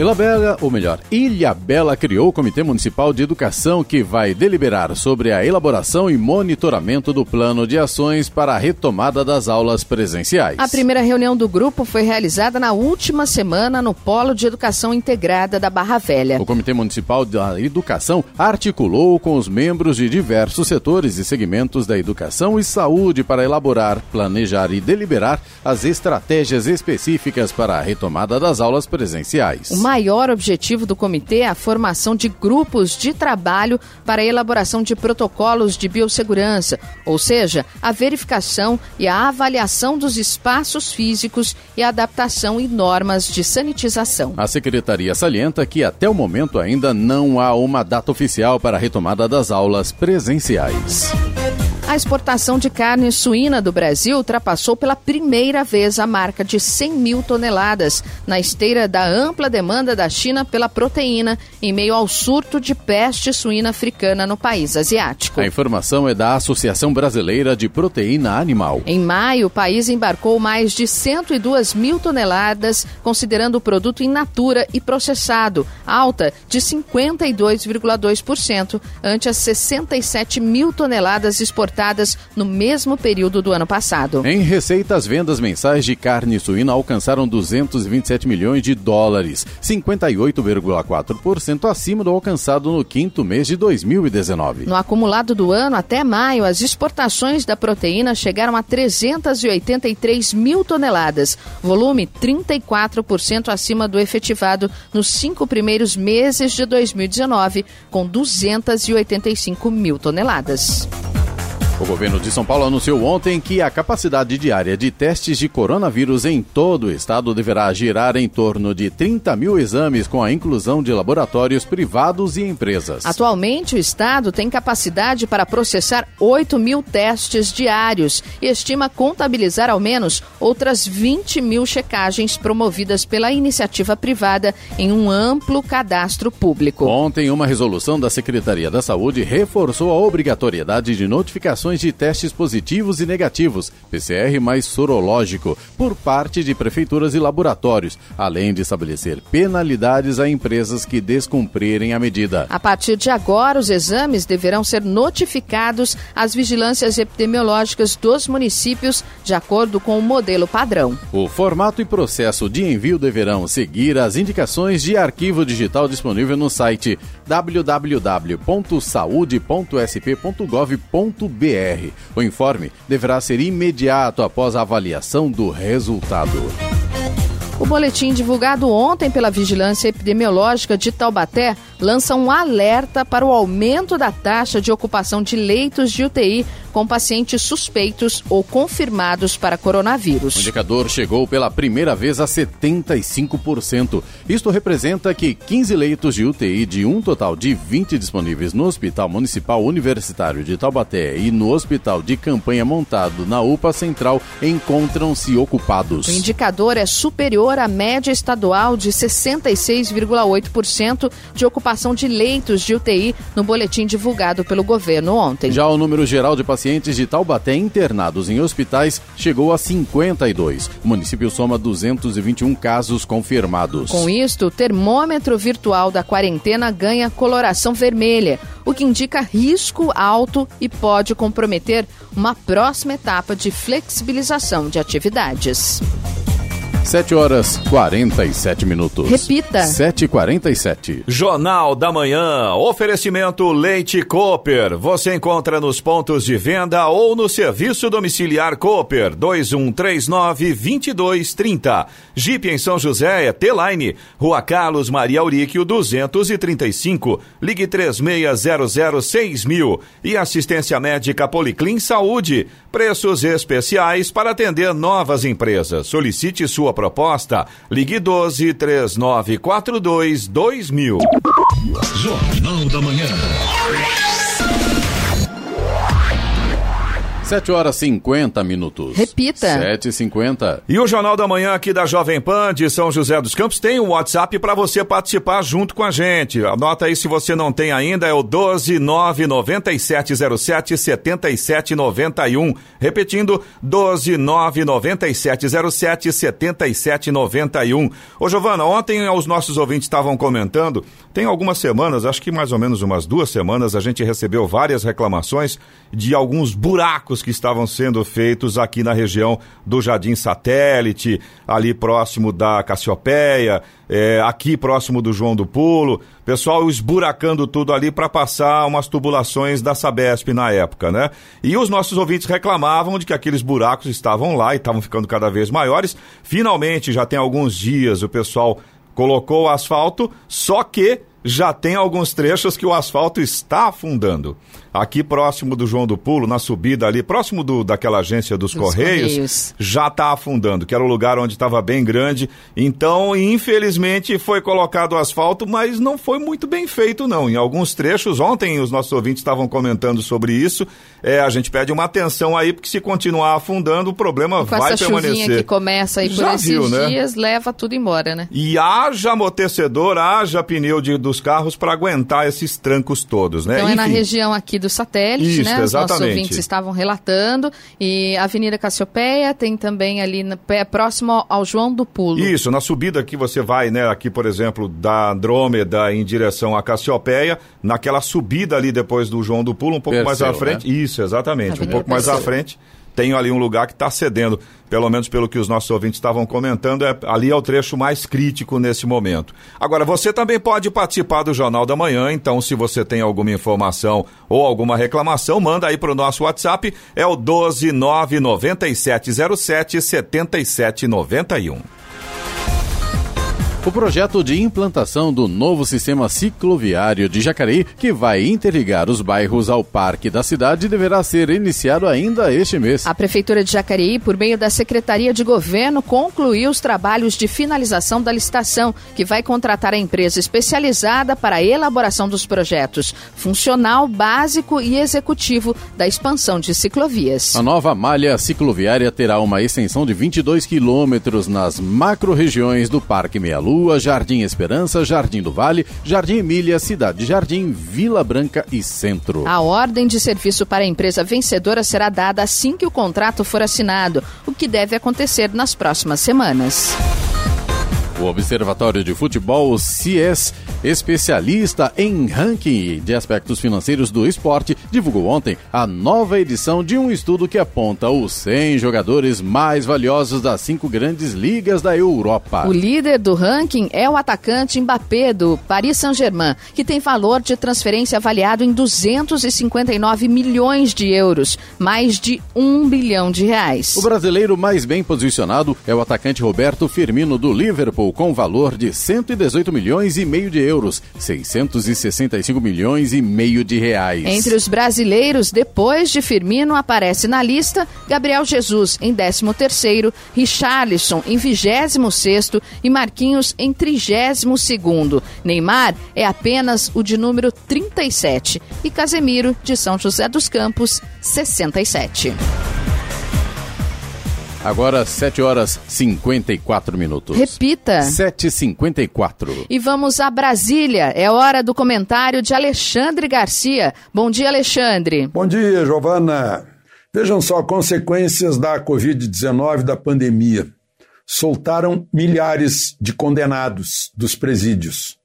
Ilha Bela, ou melhor, Ilha Bela criou o Comitê Municipal de Educação que vai deliberar sobre a elaboração e monitoramento do plano de ações para a retomada das aulas presenciais. A primeira reunião do grupo foi realizada na última semana no Polo de Educação Integrada da Barra Velha. O Comitê Municipal da Educação articulou com os membros de diversos setores e segmentos da educação e saúde para elaborar, planejar e deliberar as estratégias específicas para a retomada das aulas presenciais. O maior objetivo do comitê é a formação de grupos de trabalho para a elaboração de protocolos de biossegurança, ou seja, a verificação e a avaliação dos espaços físicos e a adaptação e normas de sanitização. A secretaria salienta que até o momento ainda não há uma data oficial para a retomada das aulas presenciais. A exportação de carne suína do Brasil ultrapassou pela primeira vez a marca de 100 mil toneladas, na esteira da ampla demanda da China pela proteína, em meio ao surto de peste suína africana no país asiático. A informação é da Associação Brasileira de Proteína Animal. Em maio, o país embarcou mais de 102 mil toneladas, considerando o produto in natura e processado, alta de 52,2%, ante as 67 mil toneladas exportadas no mesmo período do ano passado. Em receita, as vendas mensais de carne suína alcançaram 227 milhões de dólares, 58,4% acima do alcançado no quinto mês de 2019. No acumulado do ano até maio, as exportações da proteína chegaram a 383 mil toneladas, volume 34% acima do efetivado nos cinco primeiros meses de 2019, com 285 mil toneladas. O governo de São Paulo anunciou ontem que a capacidade diária de testes de coronavírus em todo o estado deverá girar em torno de 30 mil exames, com a inclusão de laboratórios privados e empresas. Atualmente, o estado tem capacidade para processar 8 mil testes diários e estima contabilizar ao menos outras 20 mil checagens promovidas pela iniciativa privada em um amplo cadastro público. Ontem, uma resolução da Secretaria da Saúde reforçou a obrigatoriedade de notificações de testes positivos e negativos, PCR mais sorológico, por parte de prefeituras e laboratórios, além de estabelecer penalidades a empresas que descumprirem a medida. A partir de agora, os exames deverão ser notificados às vigilâncias epidemiológicas dos municípios de acordo com o modelo padrão. O formato e processo de envio deverão seguir as indicações de arquivo digital disponível no site www.saude.sp.gov.br O informe deverá ser imediato após a avaliação do resultado. O boletim divulgado ontem pela Vigilância Epidemiológica de Taubaté lança um alerta para o aumento da taxa de ocupação de leitos de UTI com pacientes suspeitos ou confirmados para coronavírus. O indicador chegou pela primeira vez a 75%. Isto representa que 15 leitos de UTI de um total de 20 disponíveis no Hospital Municipal Universitário de Taubaté e no Hospital de Campanha montado na UPA Central encontram-se ocupados. O indicador é superior à média estadual de 66,8% de ocupação de leitos de UTI no boletim divulgado pelo governo ontem. Já o número geral de pacientes pacientes de Taubaté internados em hospitais chegou a 52. O município soma 221 casos confirmados. Com isto, o termômetro virtual da quarentena ganha coloração vermelha, o que indica risco alto e pode comprometer uma próxima etapa de flexibilização de atividades. 7 horas 47 minutos. Repita. 7h47. Jornal da Manhã. Oferecimento Leite Cooper. Você encontra nos pontos de venda ou no serviço domiciliar Cooper 2139-2230. Jeep em São José é T-Line. Rua Carlos Maria Auríquio 235. Ligue 36006000. E assistência médica Policlin Saúde. Preços especiais para atender novas empresas. Solicite sua proposta. Ligue 12 3942 2000. Jornal da Manhã. 7 horas 50 minutos. Repita. 7h50. E o Jornal da Manhã aqui da Jovem Pan de São José dos Campos tem um WhatsApp para você participar junto com a gente. Anota aí se você não tem ainda, é o 1299707 7791. Repetindo, 1299707 7791. Ô Giovana, ontem os nossos ouvintes estavam comentando, tem algumas semanas, acho que mais ou menos umas duas semanas, a gente recebeu várias reclamações de alguns buracos que estavam sendo feitos aqui na região do Jardim Satélite, ali próximo da Cassiopeia, é, aqui próximo do João do Pulo. Pessoal esburacando tudo ali para passar umas tubulações da Sabesp na época, né? E os nossos ouvintes reclamavam de que aqueles buracos estavam lá e estavam ficando cada vez maiores. Finalmente, já tem alguns dias, o pessoal colocou o asfalto, só que já tem alguns trechos que o asfalto está afundando aqui próximo do João do Pulo, na subida ali, próximo do, daquela agência dos, dos Correios, Correios, já está afundando, que era o lugar onde estava bem grande. Então, infelizmente, foi colocado o asfalto, mas não foi muito bem feito, não. Em alguns trechos, ontem os nossos ouvintes estavam comentando sobre isso. É, a gente pede uma atenção aí, porque se continuar afundando, o problema vai essa permanecer. que começa aí por já esses viu, né? dias, leva tudo embora, né? E haja amortecedor, haja pneu de, dos carros para aguentar esses trancos todos, né? Então Enfim. é na região aqui do satélite, Isso, né? Os nossos ouvintes estavam relatando. E a Avenida Cassiopeia tem também ali na, próximo ao João do Pulo. Isso, na subida que você vai, né? Aqui, por exemplo, da Andrômeda em direção à Cassiopeia, naquela subida ali depois do João do Pulo, um pouco mais à frente. Né? Isso, exatamente. Avenida um pouco mais à frente tem ali um lugar que está cedendo, pelo menos pelo que os nossos ouvintes estavam comentando, é, ali é o trecho mais crítico nesse momento. Agora, você também pode participar do Jornal da Manhã, então se você tem alguma informação ou alguma reclamação, manda aí para o nosso WhatsApp, é o 1299707 7791. O projeto de implantação do novo sistema cicloviário de Jacareí, que vai interligar os bairros ao parque da cidade, deverá ser iniciado ainda este mês. A Prefeitura de Jacareí, por meio da Secretaria de Governo, concluiu os trabalhos de finalização da licitação, que vai contratar a empresa especializada para a elaboração dos projetos funcional, básico e executivo da expansão de ciclovias. A nova malha cicloviária terá uma extensão de 22 quilômetros nas macro-regiões do Parque Meia Lua, Jardim Esperança, Jardim do Vale, Jardim Emília, Cidade Jardim, Vila Branca e Centro. A ordem de serviço para a empresa vencedora será dada assim que o contrato for assinado, o que deve acontecer nas próximas semanas. O Observatório de Futebol CIES, especialista em ranking de aspectos financeiros do esporte, divulgou ontem a nova edição de um estudo que aponta os 100 jogadores mais valiosos das cinco grandes ligas da Europa. O líder do ranking é o atacante Mbappé do Paris Saint-Germain, que tem valor de transferência avaliado em 259 milhões de euros, mais de um bilhão de reais. O brasileiro mais bem posicionado é o atacante Roberto Firmino do Liverpool, com valor de 118 milhões e meio de euros, 665 milhões e meio de reais. Entre os brasileiros, depois de Firmino, aparece na lista Gabriel Jesus em 13º, Richarlison em 26º e Marquinhos em 32º. Neymar é apenas o de número 37 e Casemiro, de São José dos Campos, 67. Agora 7 horas 54 minutos. Repita. 7h54. E vamos a Brasília. É hora do comentário de Alexandre Garcia. Bom dia, Alexandre. Bom dia, Giovana. Vejam só consequências da Covid-19, da pandemia. Soltaram milhares de condenados dos presídios.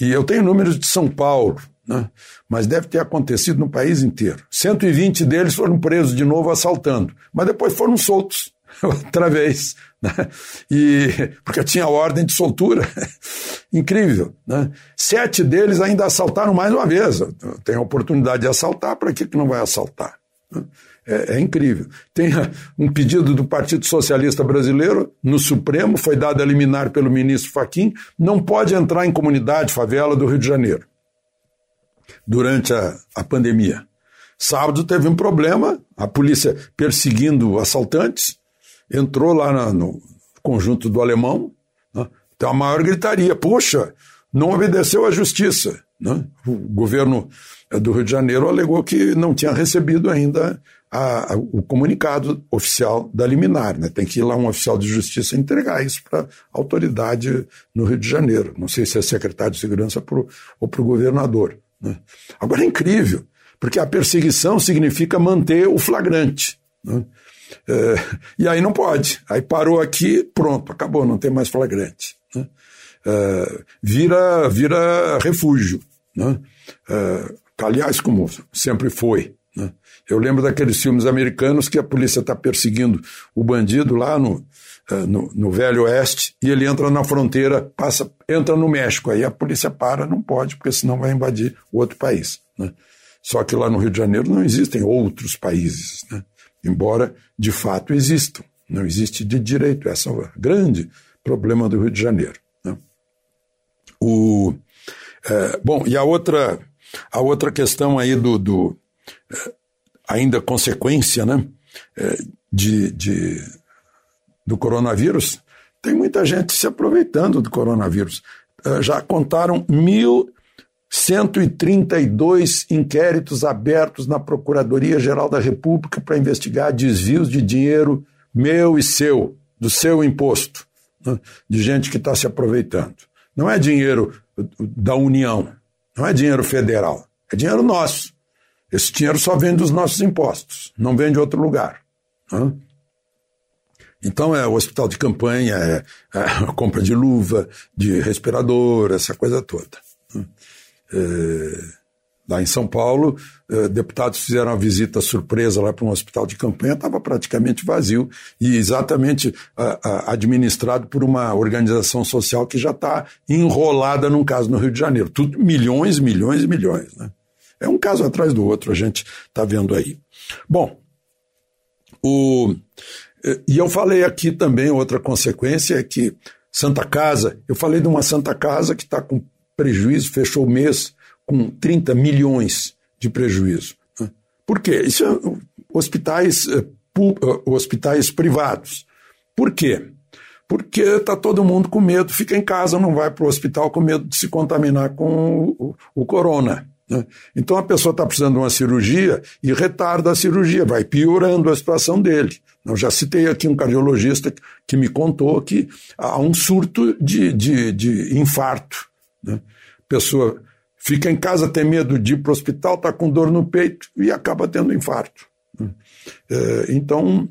E eu tenho números de São Paulo, né? mas deve ter acontecido no país inteiro. 120 deles foram presos de novo assaltando, mas depois foram soltos outra vez. Né? E, porque tinha ordem de soltura. Incrível. Né? Sete deles ainda assaltaram mais uma vez. Tem a oportunidade de assaltar, para que, que não vai assaltar? Né? É, é, incrível. Tem um pedido do Partido Socialista Brasileiro no Supremo, foi dado a liminar pelo ministro Faquim, não pode entrar em comunidade, favela do Rio de Janeiro durante a, a pandemia. Sábado teve um problema, a polícia perseguindo assaltantes, entrou lá na, no conjunto do alemão, né? tem uma maior gritaria, poxa, não obedeceu à justiça. Né? O governo eh, do Rio de Janeiro alegou que não tinha recebido ainda a, a, o comunicado oficial da liminar. Né? Tem que ir lá um oficial de justiça entregar isso para a autoridade no Rio de Janeiro. Não sei se é secretário de segurança pro, ou para o governador. Né? Agora é incrível, porque a perseguição significa manter o flagrante. Né? É, e aí não pode. Aí parou aqui, pronto, acabou, não tem mais flagrante. Né? É, vira, vira refúgio. Né? É, aliás, como sempre foi. Né? Eu lembro daqueles filmes americanos que a polícia está perseguindo o bandido lá no, é, no, no, Velho Oeste e ele entra na fronteira, passa, entra no México. Aí a polícia para, não pode, porque senão vai invadir outro país. Né? Só que lá no Rio de Janeiro não existem outros países. Né? Embora de fato existam. Não existe de direito. Esse é o grande problema do Rio de Janeiro. Né? O, é, bom, e a outra, a outra questão aí do, do é, ainda consequência né, é, de, de, do coronavírus, tem muita gente se aproveitando do coronavírus. É, já contaram mil 132 inquéritos abertos na Procuradoria-Geral da República para investigar desvios de dinheiro meu e seu, do seu imposto, né? de gente que está se aproveitando. Não é dinheiro da União, não é dinheiro federal, é dinheiro nosso. Esse dinheiro só vem dos nossos impostos, não vem de outro lugar. Né? Então é o hospital de campanha, é, é a compra de luva, de respirador, essa coisa toda. É, lá em São Paulo, é, deputados fizeram uma visita surpresa lá para um hospital de campanha, estava praticamente vazio e exatamente administrado por uma organização social que já está enrolada num caso no Rio de Janeiro. Tudo milhões, milhões e milhões. Né? É um caso atrás do outro, a gente está vendo aí. Bom, o, é, e eu falei aqui também, outra consequência é que Santa Casa, eu falei de uma Santa Casa que está com prejuízo, fechou o mês com 30 milhões de prejuízo. Né? Por quê? Isso é hospitais, eh, eh, hospitais privados. Por quê? Porque está todo mundo com medo, fica em casa, não vai para o hospital com medo de se contaminar com o, o corona. Né? Então a pessoa está precisando de uma cirurgia e retarda a cirurgia, vai piorando a situação dele. Eu já citei aqui um cardiologista que me contou que há um surto de, de, de infarto né? Pessoa fica em casa, tem medo de ir para o hospital, está com dor no peito e acaba tendo infarto. Né? É, então,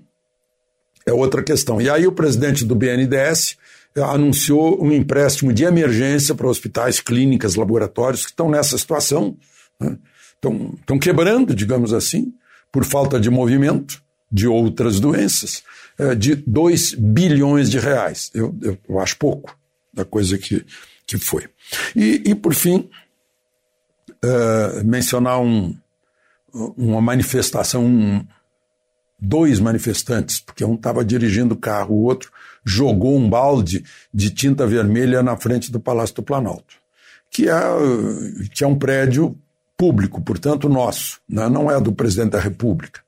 é outra questão. E aí o presidente do BNDES anunciou um empréstimo de emergência para hospitais, clínicas, laboratórios que estão nessa situação, né? estão, estão quebrando, digamos assim, por falta de movimento de outras doenças, é, de 2 bilhões de reais. Eu, eu, eu, acho pouco da coisa que, que foi. E, e por fim, é, mencionar um, uma manifestação, um, dois manifestantes, porque um estava dirigindo o carro, o outro jogou um balde de tinta vermelha na frente do Palácio do Planalto, que é, que é um prédio público, portanto nosso, né? não é do presidente da República.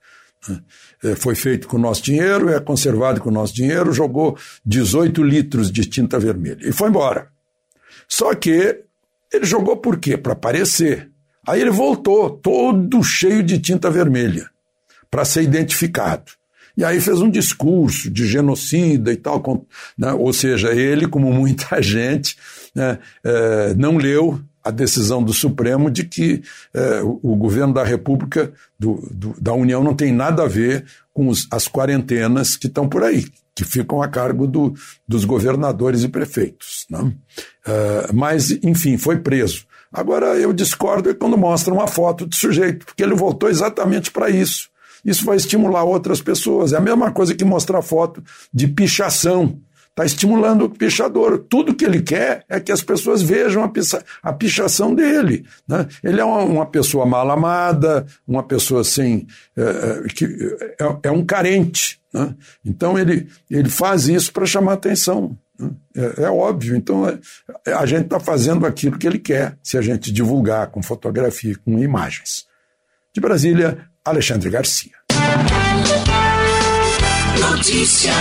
Né? É, foi feito com o nosso dinheiro, é conservado com o nosso dinheiro, jogou 18 litros de tinta vermelha e foi embora. Só que ele jogou por quê? Para aparecer. Aí ele voltou, todo cheio de tinta vermelha, para ser identificado. E aí fez um discurso de genocida e tal, né? ou seja, ele, como muita gente, né, é, não leu a decisão do Supremo de que é, o, o, governo da República, do, do, da União, não tem nada a ver com os, as quarentenas que estão por aí, que ficam a cargo do, dos governadores e prefeitos. Né? É, mas, enfim, foi preso. Agora, eu discordo quando mostra uma foto de sujeito, porque ele voltou exatamente para isso. Isso vai estimular outras pessoas. É a mesma coisa que mostrar foto de pichação. Está estimulando o pichador. Tudo que ele quer é que as pessoas vejam a, picha, a pichação dele. Né? Ele é uma, uma, pessoa mal amada, uma pessoa sem. É, que, é, é um carente. Né? Então ele, ele faz isso para chamar atenção. Né? É, é, óbvio. Então é, a gente está fazendo aquilo que ele quer, se a gente divulgar com fotografia, com imagens. De Brasília, Alexandre Garcia. Notícia.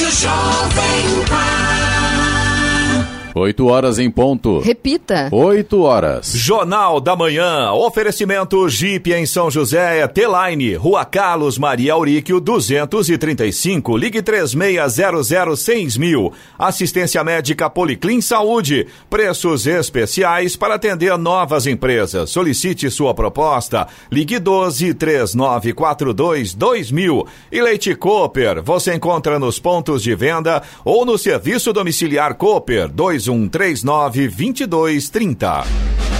Rádio Jovem Pan. 8 horas em ponto. Repita. 8 horas. Jornal da Manhã. Oferecimento Jeep em São José, T-Line, Rua Carlos Maria Auríquio, 235. Ligue 3600 mil. Assistência médica Policlin Saúde. Preços especiais para atender novas empresas. Solicite sua proposta. Ligue 12 3942 2000. E Leite Cooper. Você encontra nos pontos de venda ou no serviço domiciliar Cooper 2 2139 2230.